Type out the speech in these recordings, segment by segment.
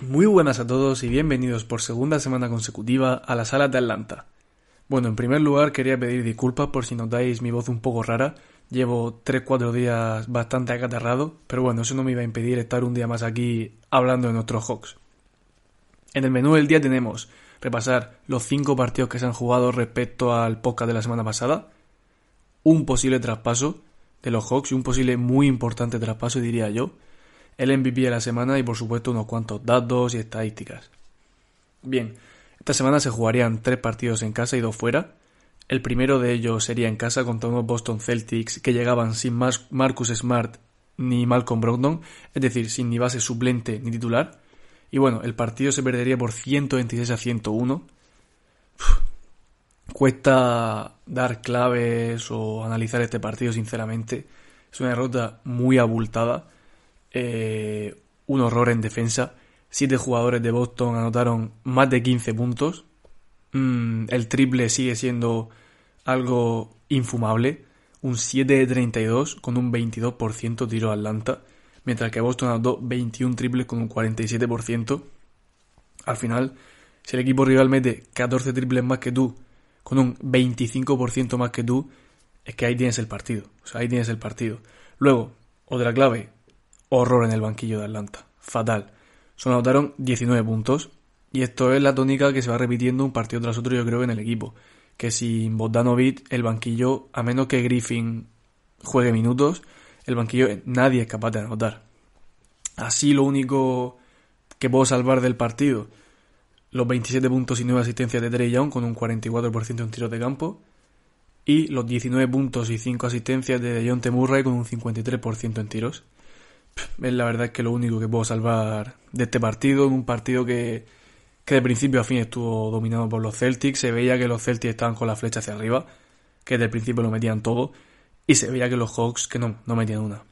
Muy buenas a todos y bienvenidos por segunda semana consecutiva a la sala de Atlanta. Bueno, en primer lugar quería pedir disculpas por si notáis mi voz un poco rara. Llevo 3-4 días bastante acatarrado, pero bueno, eso no me iba a impedir estar un día más aquí hablando de nuestros Hawks. En el menú del día tenemos repasar los 5 partidos que se han jugado respecto al podcast de la semana pasada, un posible traspaso de los Hawks y un posible muy importante traspaso diría yo, el MVP de la semana y por supuesto unos cuantos datos y estadísticas. Bien, esta semana se jugarían tres partidos en casa y dos fuera. El primero de ellos sería en casa contra unos Boston Celtics que llegaban sin Mar- Marcus Smart ni Malcolm Brogdon, es decir, sin ni base suplente ni titular. Y bueno, el partido se perdería por 126 a 101. Uf, Cuesta dar claves o analizar este partido, sinceramente. Es una derrota muy abultada. Eh, un horror en defensa. Siete jugadores de Boston anotaron más de 15 puntos. Mm, el triple sigue siendo algo infumable. Un 7 de 32 con un 22% tiro a Atlanta. Mientras que Boston anotó 21 triples con un 47%. Al final, si el equipo rival mete 14 triples más que tú, con un 25% más que tú, es que ahí tienes el partido. O sea, ahí tienes el partido. Luego, otra clave, horror en el banquillo de Atlanta. Fatal. Solo anotaron 19 puntos. Y esto es la tónica que se va repitiendo un partido tras otro, yo creo, en el equipo. Que sin Bogdanovic, el banquillo, a menos que Griffin juegue minutos, el banquillo nadie es capaz de anotar. Así lo único que puedo salvar del partido, los 27 puntos y 9 asistencias de Trey Young con un 44% en tiros de campo y los 19 puntos y 5 asistencias de Dejounte Murray con un 53% en tiros. Es la verdad que lo único que puedo salvar de este partido, un partido que, que de principio a fin estuvo dominado por los Celtics, se veía que los Celtics estaban con la flecha hacia arriba, que desde el principio lo metían todo, y se veía que los Hawks que no, no metían una.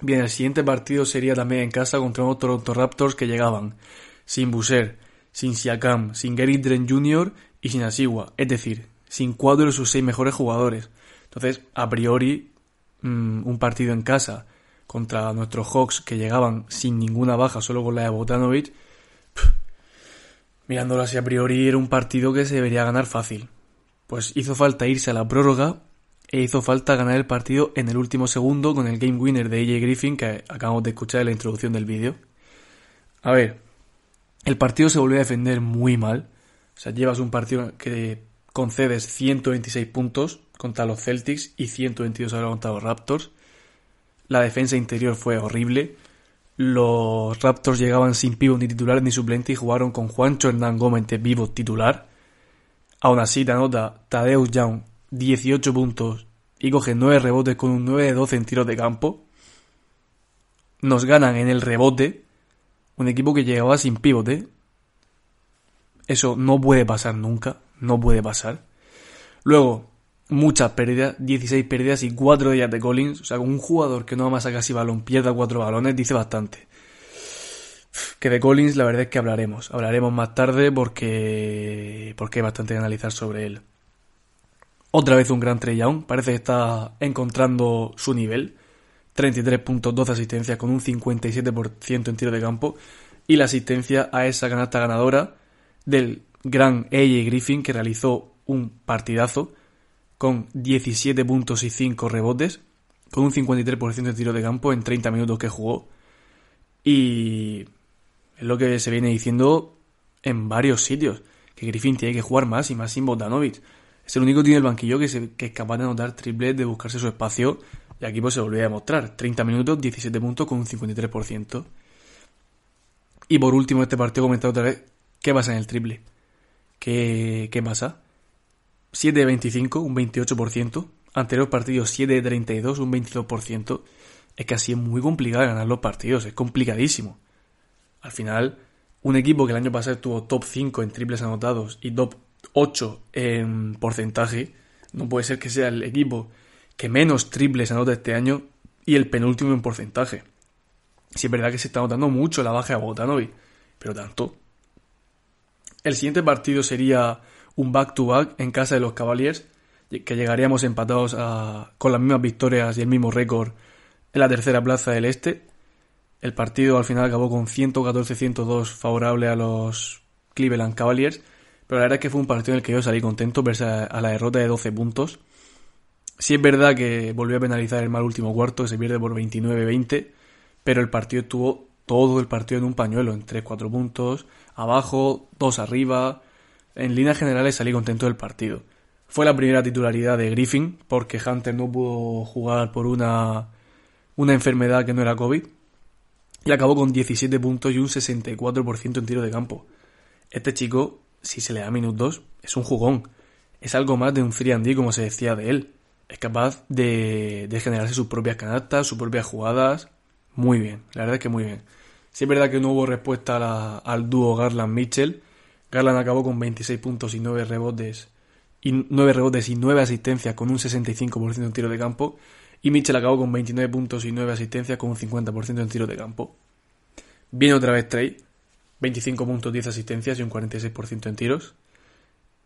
Bien, el siguiente partido sería también en casa contra unos Toronto Raptors que llegaban sin Boucher, sin Siakam, sin Gary Jr. y sin Asiwa, es decir, sin cuatro de sus seis mejores jugadores. Entonces, a priori, mm, un partido en casa contra nuestros Hawks que llegaban sin ninguna baja, solo con la de Botanovic, mirándolo así a priori, era un partido que se debería ganar fácil. Pues hizo falta irse a la prórroga e hizo falta ganar el partido en el último segundo con el game winner de AJ Griffin que acabamos de escuchar en la introducción del vídeo. A ver, el partido se volvió a defender muy mal. O sea, llevas un partido que concedes 126 puntos contra los Celtics y 122 ahora contra los Raptors. La defensa interior fue horrible. Los Raptors llegaban sin pivot ni titular ni suplente y jugaron con Juancho Hernán Gómez de pivot titular. Aún así, te anota Tadeusz Young 18 puntos y coge 9 rebotes con un 9 de 12 en tiros de campo. Nos ganan en el rebote. Un equipo que llegaba sin pivote. Eso no puede pasar nunca. No puede pasar. Luego, muchas pérdidas. 16 pérdidas y 4 de ellas de Collins. O sea, con un jugador que no amasa casi balón pierda 4 balones, dice bastante. Que de Collins la verdad es que hablaremos. Hablaremos más tarde porque, porque hay bastante que analizar sobre él. Otra vez un gran Trey Young. Parece que está encontrando su nivel. 33 puntos, 12 asistencias con un 57% en tiro de campo. Y la asistencia a esa canasta ganadora del gran AJ Griffin que realizó un partidazo con 17 puntos y 5 rebotes. Con un 53% de tiro de campo en 30 minutos que jugó. Y es lo que se viene diciendo en varios sitios. Que Griffin tiene que jugar más y más sin Bogdanovic. Es el único que tiene el banquillo que, se- que es capaz de anotar triples, de buscarse su espacio. Y aquí pues se volvió a demostrar. 30 minutos, 17 puntos con un 53%. Y por último, este partido comentado otra vez, ¿qué pasa en el triple? ¿Qué, qué pasa? 7 de 25, un 28%. Anterior partido 7 de 32, un 22%. Es que así es muy complicado ganar los partidos, es complicadísimo. Al final, un equipo que el año pasado tuvo top 5 en triples anotados y top 8 en porcentaje, no puede ser que sea el equipo que menos triples anota este año y el penúltimo en porcentaje. Si es verdad que se está notando mucho la baja de Bogdanovic, pero tanto. El siguiente partido sería un back-to-back en casa de los Cavaliers, que llegaríamos empatados con las mismas victorias y el mismo récord en la tercera plaza del este. El partido al final acabó con 114-102 favorable a los Cleveland Cavaliers, pero la verdad es que fue un partido en el que yo salí contento verse a la derrota de 12 puntos. Si es verdad que volvió a penalizar el mal último cuarto, que se pierde por 29-20, pero el partido estuvo todo el partido en un pañuelo, en 3-4 puntos, abajo, 2 arriba. En líneas generales salí contento del partido. Fue la primera titularidad de Griffin, porque Hunter no pudo jugar por una, una enfermedad que no era COVID, y acabó con 17 puntos y un 64% en tiro de campo. Este chico, si se le da minutos, es un jugón. Es algo más de un 3 como se decía de él es capaz de, de generarse sus propias canastas, sus propias jugadas. Muy bien, la verdad es que muy bien. Si es verdad que no hubo respuesta al dúo Garland-Mitchell. Garland acabó con 26 puntos y 9 rebotes y 9 rebotes y 9 asistencias con un 65% en tiro de campo. Y Mitchell acabó con 29 puntos y 9 asistencias con un 50% en tiro de campo. Viene otra vez Trey, 25 puntos, 10 asistencias y un 46% en tiros.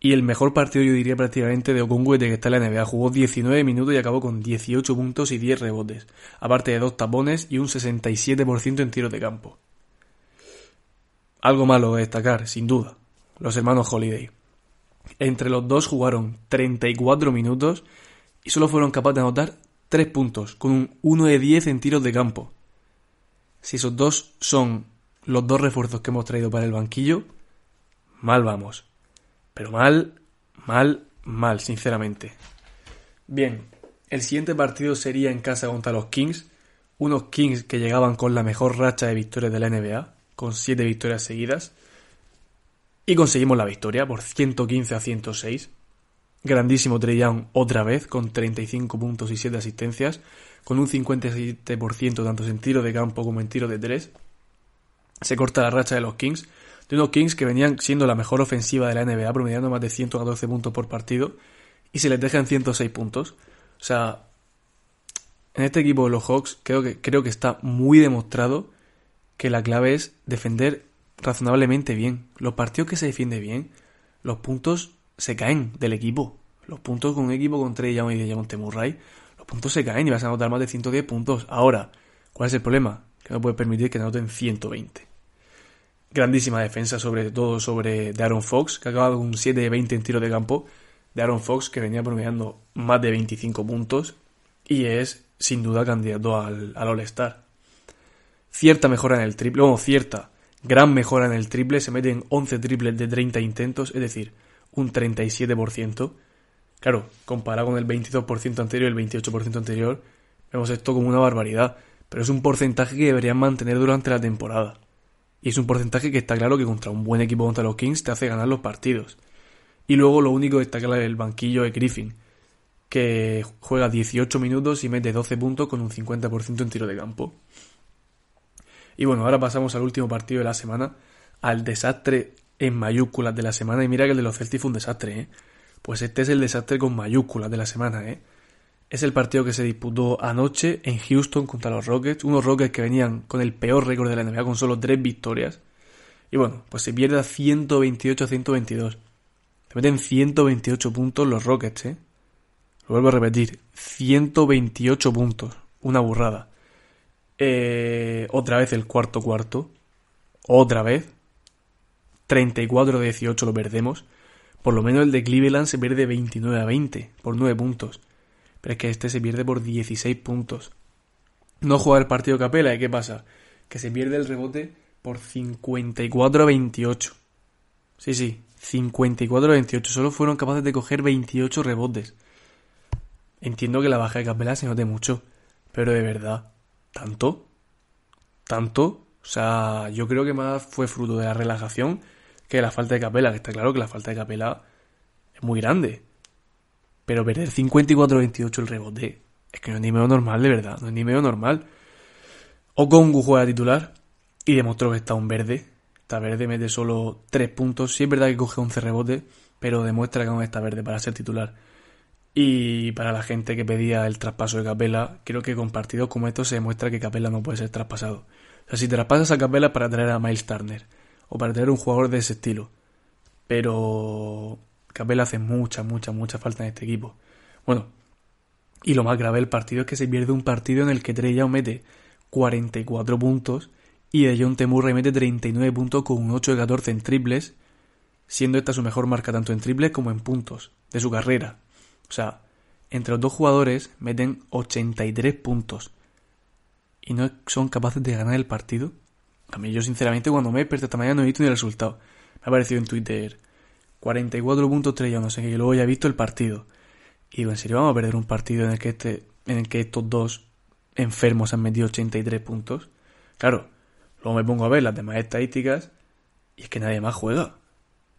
Y el mejor partido, yo diría prácticamente, de Okongwu de que está en la NBA. Jugó 19 minutos y acabó con 18 puntos y 10 rebotes. Aparte de dos tapones y un 67% en tiros de campo. Algo malo de destacar, sin duda. Los hermanos Holiday. Entre los dos jugaron 34 minutos y solo fueron capaces de anotar 3 puntos, con un 1 de 10 en tiros de campo. Si esos dos son los dos refuerzos que hemos traído para el banquillo, mal vamos. Pero mal, mal, mal, sinceramente. Bien, el siguiente partido sería en casa contra los Kings. Unos Kings que llegaban con la mejor racha de victorias de la NBA, con 7 victorias seguidas. Y conseguimos la victoria por 115 a 106. Grandísimo Trey Young otra vez, con 35 puntos y 7 asistencias, con un 57% tanto en tiro de campo como en tiro de 3. Se corta la racha de los Kings de unos Kings que venían siendo la mejor ofensiva de la NBA, promediando más de 114 puntos por partido, y se les dejan 106 puntos. O sea, en este equipo de los Hawks creo que, creo que está muy demostrado que la clave es defender razonablemente bien. Los partidos que se defiende bien, los puntos se caen del equipo. Los puntos con un equipo con Trey Young y de Javonte Murray, los puntos se caen y vas a anotar más de 110 puntos. Ahora, ¿cuál es el problema? Que no puedes permitir que anoten 120 grandísima defensa, sobre todo sobre Aaron Fox, que acaba con un 7 de 20 en tiro de campo. De Aaron Fox, que venía promediando más de 25 puntos y es sin duda candidato al, All-Star. Cierta mejora en el triple, o cierta, gran mejora en el triple, se meten 11 triples de 30 intentos, es decir, un 37%. Claro, comparado con el 22% anterior y el 28% anterior, vemos esto como una barbaridad, pero es un porcentaje que deberían mantener durante la temporada. Y es un porcentaje que está claro que contra un buen equipo contra los Kings te hace ganar los partidos. Y luego lo único que está claro es el banquillo de Griffin, que juega 18 minutos y mete 12 puntos con un 50% en tiro de campo. Y bueno, ahora pasamos al último partido de la semana, al desastre en mayúsculas de la semana. Y mira que el de los Celtics fue un desastre, ¿eh? Pues este es el desastre con mayúsculas de la semana, ¿eh? Es el partido que se disputó anoche en Houston contra los Rockets. Unos Rockets que venían con el peor récord de la NBA, con solo tres victorias. Y bueno, pues se pierde a 128 a 122. Se meten 128 puntos los Rockets, ¿eh? Lo vuelvo a repetir. 128 puntos. Una burrada. Eh, otra vez el cuarto cuarto. Otra vez. 34 a 18 lo perdemos. Por lo menos el de Cleveland se pierde 29 a 20 por 9 puntos pero es que este se pierde por 16 puntos. No juega el partido Capela, ¿y qué pasa? Que se pierde el rebote por 54 a 28. Sí, sí, 54 a 28. Solo fueron capaces de coger 28 rebotes. Entiendo que la baja de Capela se note mucho, pero de verdad, ¿tanto? ¿Tanto? O sea, yo creo que más fue fruto de la relajación que la falta de Capela, que está claro que la falta de Capela es muy grande. Pero perder 54-28 el rebote es que no es ni medio normal, de verdad, no es ni medio normal. Okongu juega titular y demostró que está un verde. Está verde, mete solo 3 puntos. Sí es verdad que coge 11 rebotes, pero demuestra que aún está verde para ser titular. Y para la gente que pedía el traspaso de Capela, creo que con partidos como estos se demuestra que Capela no puede ser traspasado. O sea, si traspasas a Capela para traer a Miles Turner o para traer un jugador de ese estilo. Pero Capela hace mucha, mucha, mucha falta en este equipo. Bueno, y lo más grave del partido es que se pierde un partido en el que Trey mete 44 puntos y de John Temurray mete 39 puntos con un 8 de 14 en triples, siendo esta su mejor marca tanto en triples como en puntos de su carrera. O sea, entre los dos jugadores meten 83 puntos y no son capaces de ganar el partido. A mí yo sinceramente cuando me he despertado esta mañana no he visto ni el resultado. Me ha aparecido en Twitter 44 puntos 3 no sé qué, y luego ya he visto el partido. Y digo, ¿en serio vamos a perder un partido en el que este, en el que estos dos enfermos han metido 83 puntos? Claro, luego me pongo a ver las demás estadísticas y es que nadie más juega.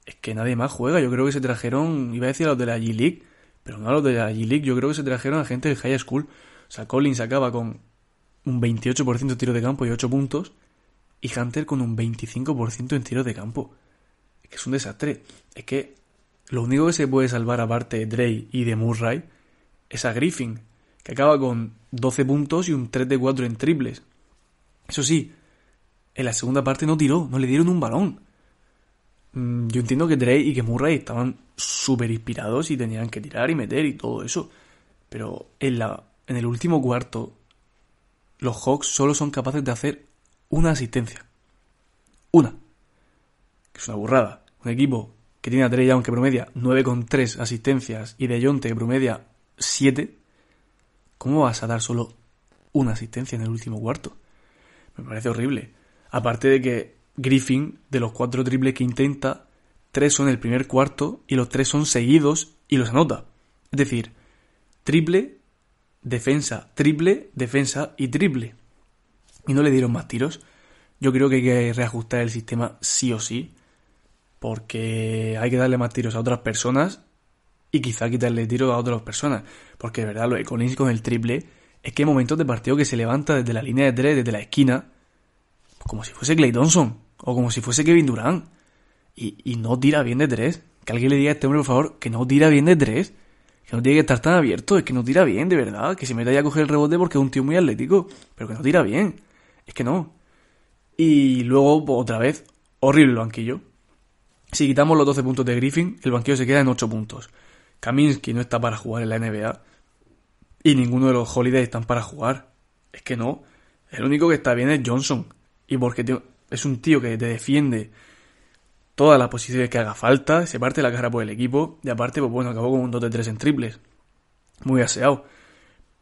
Es que nadie más juega. Yo creo que se trajeron, iba a decir a los de la G-League, pero no a los de la G-League, yo creo que se trajeron a gente de High School. O sea, Collins acaba con un 28% de tiro de campo y 8 puntos, y Hunter con un 25% en tiro de campo. Es un desastre. Es que lo único que se puede salvar aparte de Dre y de Murray es a Griffin, que acaba con 12 puntos y un 3 de 4 en triples. Eso sí, en la segunda parte no tiró, no le dieron un balón. Mm, yo entiendo que Dre y que Murray estaban súper inspirados y tenían que tirar y meter y todo eso. Pero en, la, en el último cuarto, los Hawks solo son capaces de hacer una asistencia. Una. Que es una burrada. Un equipo que tiene a Trey Young que promedia 9,3 asistencias y de Jonte que promedia 7. ¿Cómo vas a dar solo una asistencia en el último cuarto? Me parece horrible. Aparte de que Griffin, de los cuatro triples que intenta, tres son el primer cuarto y los tres son seguidos y los anota. Es decir, triple, defensa, triple, defensa y triple. Y no le dieron más tiros. Yo creo que hay que reajustar el sistema sí o sí. Porque hay que darle más tiros a otras personas y quizá quitarle tiros a otras personas. Porque de verdad, lo de Collins con el triple es que hay momentos de partido que se levanta desde la línea de tres, desde la esquina, como si fuese Clay Thompson o como si fuese Kevin Durant y, no tira bien de tres. Que alguien le diga a este hombre, por favor, que no tira bien de tres. Que no tiene que estar tan abierto, es que no tira bien, de verdad. Que se meta ya a coger el rebote porque es un tío muy atlético, pero que no tira bien. Es que no. Y luego, otra vez, horrible el banquillo. Si quitamos los 12 puntos de Griffin, el banquillo se queda en 8 puntos. Kaminsky no está para jugar en la NBA. Y ninguno de los Holidays están para jugar. Es que no. El único que está bien es Johnson. Y porque es un tío que te defiende todas las posiciones que haga falta, se parte la cara por el equipo y aparte, pues bueno, acabó con un 2 de 3 en triples. Muy aseado.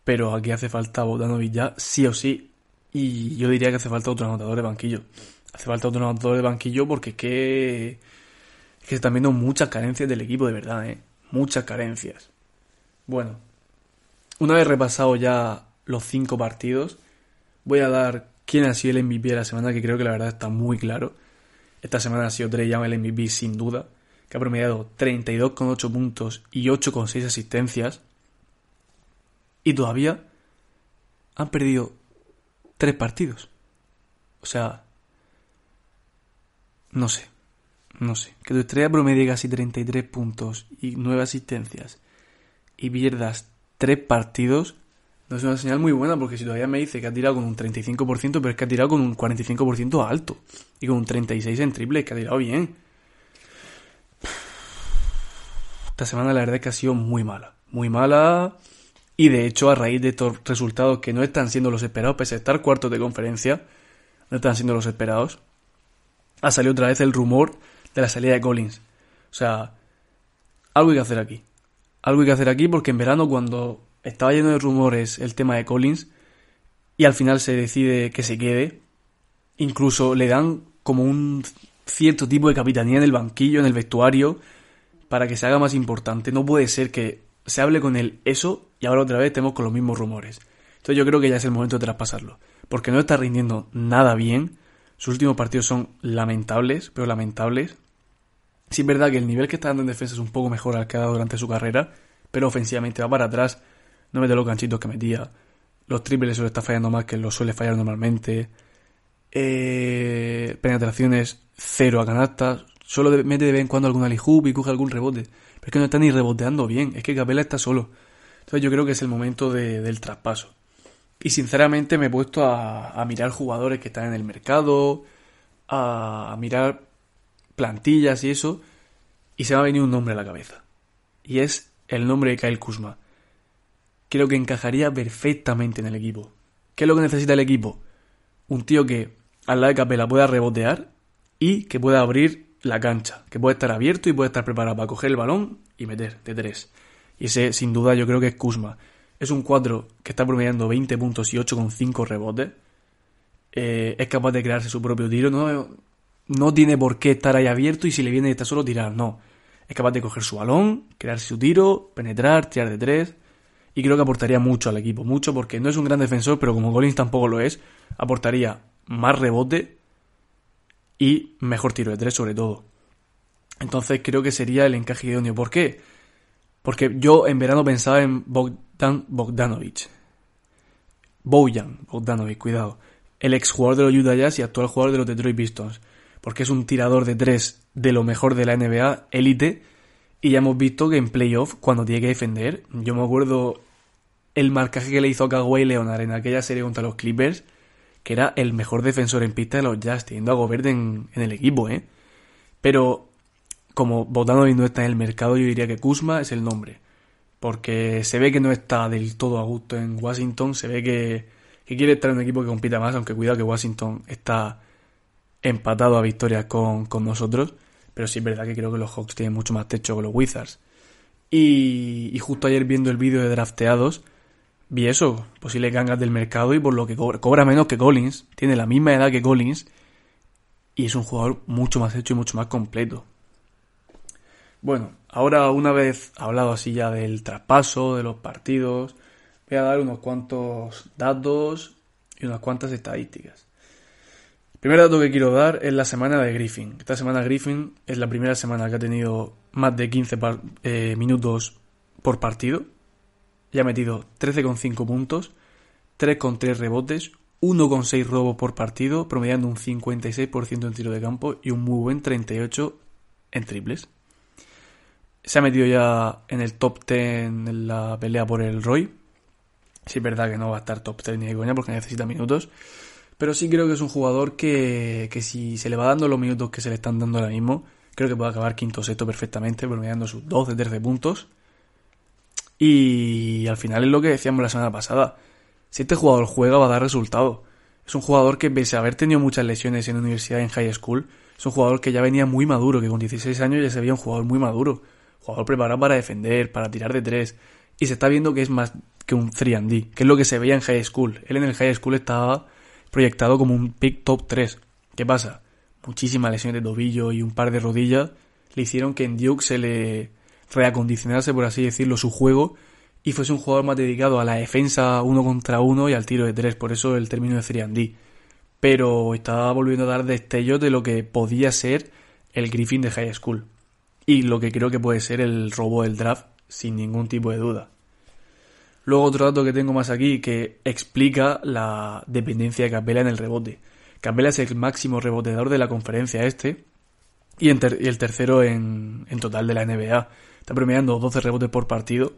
Pero aquí hace falta Bogdanovic ya, sí o sí. Y yo diría que hace falta otro anotador de banquillo. Hace falta otro anotador de banquillo porque es que, es que se están viendo muchas carencias del equipo, de verdad, ¿eh? Muchas carencias. Bueno, una vez repasado ya los cinco partidos, voy a dar quién ha sido el MVP de la semana, que creo que la verdad está muy claro. Esta semana ha sido Trey Young el MVP sin duda, que ha promediado 32,8 puntos y 8,6 asistencias. Y todavía han perdido tres partidos. O sea, no sé, no sé. Que tu estrella promedie casi 33 puntos y 9 asistencias y pierdas tres partidos no es una señal muy buena porque si todavía me dice que ha tirado con un 35%, pero es que ha tirado con un 45% alto. Y con un 36% en triple, que ha tirado bien. Esta semana la verdad es que ha sido muy mala. Muy mala. Y de hecho, a raíz de estos resultados que no están siendo los esperados, pese a estar cuartos de conferencia, no están siendo los esperados, ha salido otra vez el rumor de la salida de Collins. O sea, algo hay que hacer aquí. Algo hay que hacer aquí porque en verano cuando estaba lleno de rumores el tema de Collins y al final se decide que se quede. Incluso le dan como un cierto tipo de capitanía en el banquillo, en el vestuario, para que se haga más importante. No puede ser que se hable con él eso y ahora otra vez estemos con los mismos rumores. Entonces yo creo que ya es el momento de traspasarlo. Porque no está rindiendo nada bien. Sus últimos partidos son lamentables, pero lamentables. Sí es verdad que el nivel que está dando en defensa es un poco mejor al que ha dado durante su carrera, pero ofensivamente va para atrás, no mete los ganchitos que metía. Los triples se lo está fallando más que lo suele fallar normalmente. Eh, penetraciones cero a canasta. Solo mete de vez en cuando alguna hoop y coge algún rebote. Pero es que no está ni reboteando bien. Es que Capela está solo. Entonces yo creo que es el momento del traspaso. Y sinceramente me he puesto a, mirar jugadores que están en el mercado, a, mirar plantillas y eso, y se me ha venido un nombre a la cabeza. Y es el nombre de Kyle Kuzma. Creo que encajaría perfectamente en el equipo. ¿Qué es lo que necesita el equipo? Un tío que al lado de Capela pueda rebotear y que pueda abrir la cancha, que pueda estar abierto y pueda estar preparado para coger el balón y meter de tres. Y ese, sin duda, yo creo que es Kuzma. Es un 4 que está promediando 20 puntos y 8,5 rebotes. Eh, es capaz de crearse su propio tiro. No, no tiene por qué estar ahí abierto y si le viene está solo tirar. No. Es capaz de coger su balón, crearse su tiro, penetrar, tirar de tres. Y creo que aportaría mucho al equipo. Mucho porque no es un gran defensor, pero como Collins tampoco lo es, aportaría más rebote y mejor tiro de tres sobre todo. Entonces creo que sería el encaje idóneo. ¿Por qué? Porque yo en verano pensaba en Bogdan Bogdanovic. Bojan Bogdanovic, cuidado. El ex jugador de los Utah Jazz y actual jugador de los Detroit Pistons. Porque es un tirador de tres de lo mejor de la NBA, élite. Y ya hemos visto que en playoff, cuando tiene que defender, yo me acuerdo el marcaje que le hizo a Kawhi Leonard en aquella serie contra los Clippers, que era el mejor defensor en pista de los Jazz, teniendo a Gobert en, en el equipo, ¿eh? Pero como Bogdanovic no está en el mercado, yo diría que Kuzma es el nombre. Porque se ve que no está del todo a gusto en Washington, se ve que, quiere estar en un equipo que compita más, aunque cuidado que Washington está empatado a victorias con, nosotros. Pero sí es verdad que creo que los Hawks tienen mucho más techo que los Wizards. Y, justo ayer viendo el vídeo de drafteados, vi eso, posibles gangas del mercado y por lo que cobra, cobra menos que Collins, tiene la misma edad que Collins y es un jugador mucho más hecho y mucho más completo. Bueno, ahora una vez hablado así ya del traspaso, de los partidos, voy a dar unos cuantos datos y unas cuantas estadísticas. El primer dato que quiero dar es la semana de Griffin. Esta semana Griffin es la primera semana que ha tenido más de 15 eh, minutos por partido. Ya ha metido 13,5 puntos, 3,3 rebotes, 1,6 robos por partido, promediando un 56% en tiro de campo y un muy buen 38 en triples se ha metido ya en el top 10 en la pelea por el Roy. Sí es verdad que no va a estar top 10 ni de coña porque necesita minutos. Pero sí creo que es un jugador que, que si se le va dando los minutos que se le están dando ahora mismo, creo que puede acabar quinto sexto perfectamente, promediando sus 12, 13 puntos. Y al final es lo que decíamos la semana pasada. Si este jugador juega va a dar resultado. Es un jugador que pese a haber tenido muchas lesiones en universidad y en high school, es un jugador que ya venía muy maduro, que con 16 años ya se veía un jugador muy maduro jugador preparado para defender, para tirar de tres. Y se está viendo que es más que un 3D, que es lo que se veía en High School. Él en el High School estaba proyectado como un pick top 3. ¿Qué pasa? Muchísimas lesiones de tobillo y un par de rodillas le hicieron que en Duke se le reacondicionase, por así decirlo, su juego y fuese un jugador más dedicado a la defensa uno contra uno y al tiro de tres, por eso el término de 3D. Pero estaba volviendo a dar destellos de lo que podía ser el Griffin de High School y lo que creo que puede ser el robo del draft sin ningún tipo de duda. Luego otro dato que tengo más aquí que explica la dependencia de Capela en el rebote. Capela es el máximo reboteador de la conferencia este y, el tercero en, en, total de la NBA. Está promediando 12 rebotes por partido,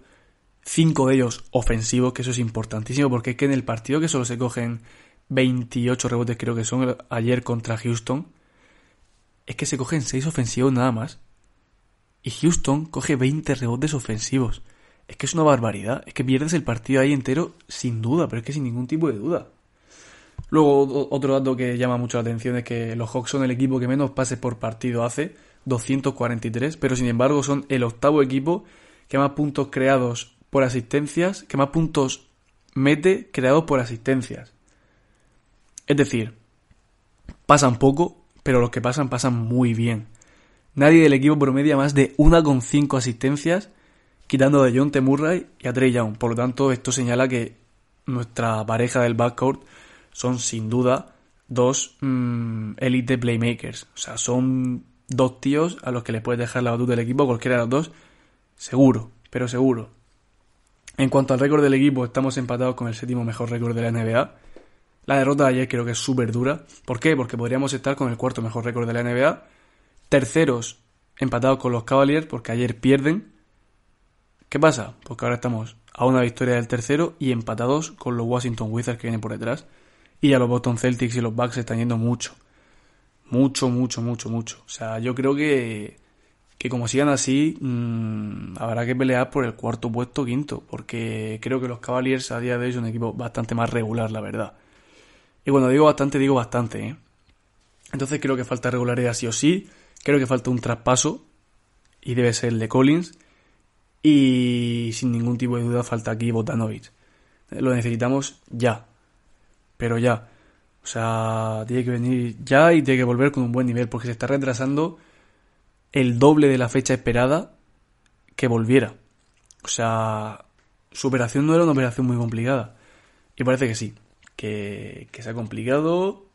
5 de ellos ofensivos, que eso es importantísimo porque es que en el partido que solo se cogen 28 rebotes creo que son ayer contra Houston, es que se cogen 6 ofensivos nada más. Y Houston coge 20 rebotes ofensivos. Es que es una barbaridad. Es que pierdes el partido ahí entero sin duda, pero es que sin ningún tipo de duda. Luego, otro dato que llama mucho la atención es que los Hawks son el equipo que menos pases por partido hace, 243, pero sin embargo son el octavo equipo que más puntos creados por asistencias, que más puntos mete creados por asistencias. Es decir, pasan poco, pero los que pasan pasan muy bien. Nadie del equipo promedia más de 1,5 asistencias, quitando de John T. Murray y a Trey Young. Por lo tanto, esto señala que nuestra pareja del backcourt son sin duda dos mm, elite playmakers. O sea, son dos tíos a los que les puedes dejar la batuta del equipo, cualquiera de los dos, seguro, pero seguro. En cuanto al récord del equipo, estamos empatados con el séptimo mejor récord de la NBA. La derrota de ayer creo que es súper dura. ¿Por qué? Porque podríamos estar con el cuarto mejor récord de la NBA. Terceros empatados con los Cavaliers porque ayer pierden. ¿Qué pasa? Porque ahora estamos a una victoria del tercero y empatados con los Washington Wizards que vienen por detrás. Y a los Boston Celtics y los Bucks están yendo mucho. Mucho, mucho, mucho, mucho. O sea, yo creo que, que como sigan así, mmm, habrá que pelear por el cuarto puesto quinto. Porque creo que los Cavaliers a día de hoy son un equipo bastante más regular, la verdad. Y cuando digo bastante, digo bastante, ¿eh? Entonces creo que falta regularidad sí o sí. Creo que falta un traspaso. Y debe ser el de Collins. Y sin ningún tipo de duda falta aquí Botanovic. Lo necesitamos ya. Pero ya. O sea, tiene que venir ya y tiene que volver con un buen nivel. Porque se está retrasando el doble de la fecha esperada que volviera. O sea, su operación no era una operación muy complicada. Y parece que sí que, que se ha complicado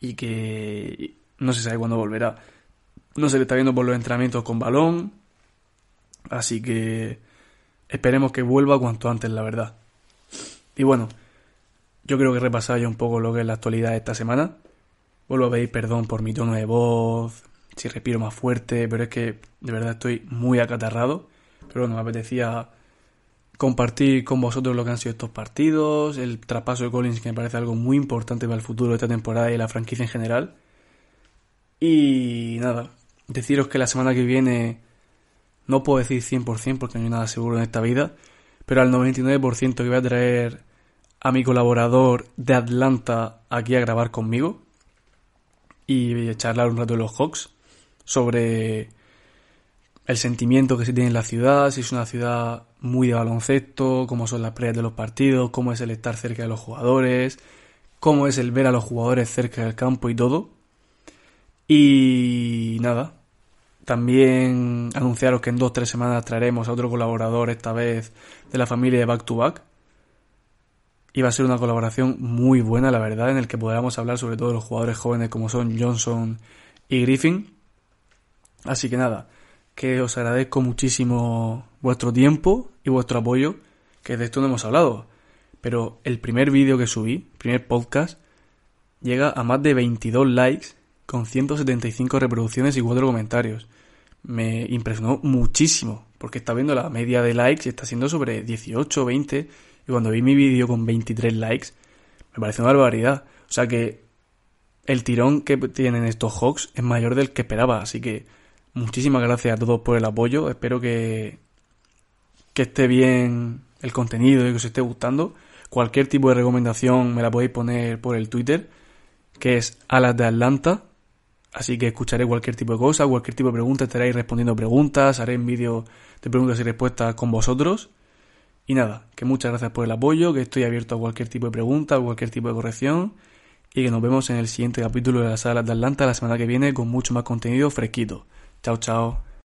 y que no se sabe cuándo volverá. No se le está viendo por los entrenamientos con balón, así que esperemos que vuelva cuanto antes, la verdad. Y bueno, yo creo que he repasado ya un poco lo que es la actualidad de esta semana. Vuelvo a pedir perdón por mi tono de voz, si respiro más fuerte, pero es que de verdad estoy muy acatarrado. Pero bueno, me apetecía compartir con vosotros lo que han sido estos partidos, el traspaso de Collins que me parece algo muy importante para el futuro de esta temporada y la franquicia en general. Y nada, deciros que la semana que viene no puedo decir 100% porque no hay nada seguro en esta vida, pero al 99% que voy a traer a mi colaborador de Atlanta aquí a grabar conmigo y charlar un rato de los Hawks sobre el sentimiento que se tiene en la ciudad, si es una ciudad muy de baloncesto, cómo son las previas de los partidos, cómo es el estar cerca de los jugadores, cómo es el ver a los jugadores cerca del campo y todo. Y nada, también anunciaros que en dos o tres semanas traeremos a otro colaborador, esta vez de la familia de Back to Back. Y va a ser una colaboración muy buena, la verdad, en el que podamos hablar sobre todo de los jugadores jóvenes como son Johnson y Griffin. Así que nada, que os agradezco muchísimo vuestro tiempo y vuestro apoyo, que de esto no hemos hablado. Pero el primer vídeo que subí, primer podcast, llega a más de 22 likes con 175 reproducciones y 4 comentarios. Me impresionó muchísimo, porque está viendo la media de likes y está siendo sobre 18 o 20. Y cuando vi mi vídeo con 23 likes, me pareció una barbaridad. O sea que el tirón que tienen estos Hawks es mayor del que esperaba. Así que Muchísimas gracias a todos por el apoyo. Espero que, que esté bien el contenido y que os esté gustando. Cualquier tipo de recomendación me la podéis poner por el Twitter, que es Alas de Atlanta. Así que escucharé cualquier tipo de cosa, cualquier tipo de pregunta, estaréis respondiendo preguntas, haré un vídeo de preguntas y respuestas con vosotros. Y nada, que muchas gracias por el apoyo, que estoy abierto a cualquier tipo de pregunta, cualquier tipo de corrección. Y que nos vemos en el siguiente capítulo de las Alas de Atlanta la semana que viene con mucho más contenido fresquito. Chao, chao.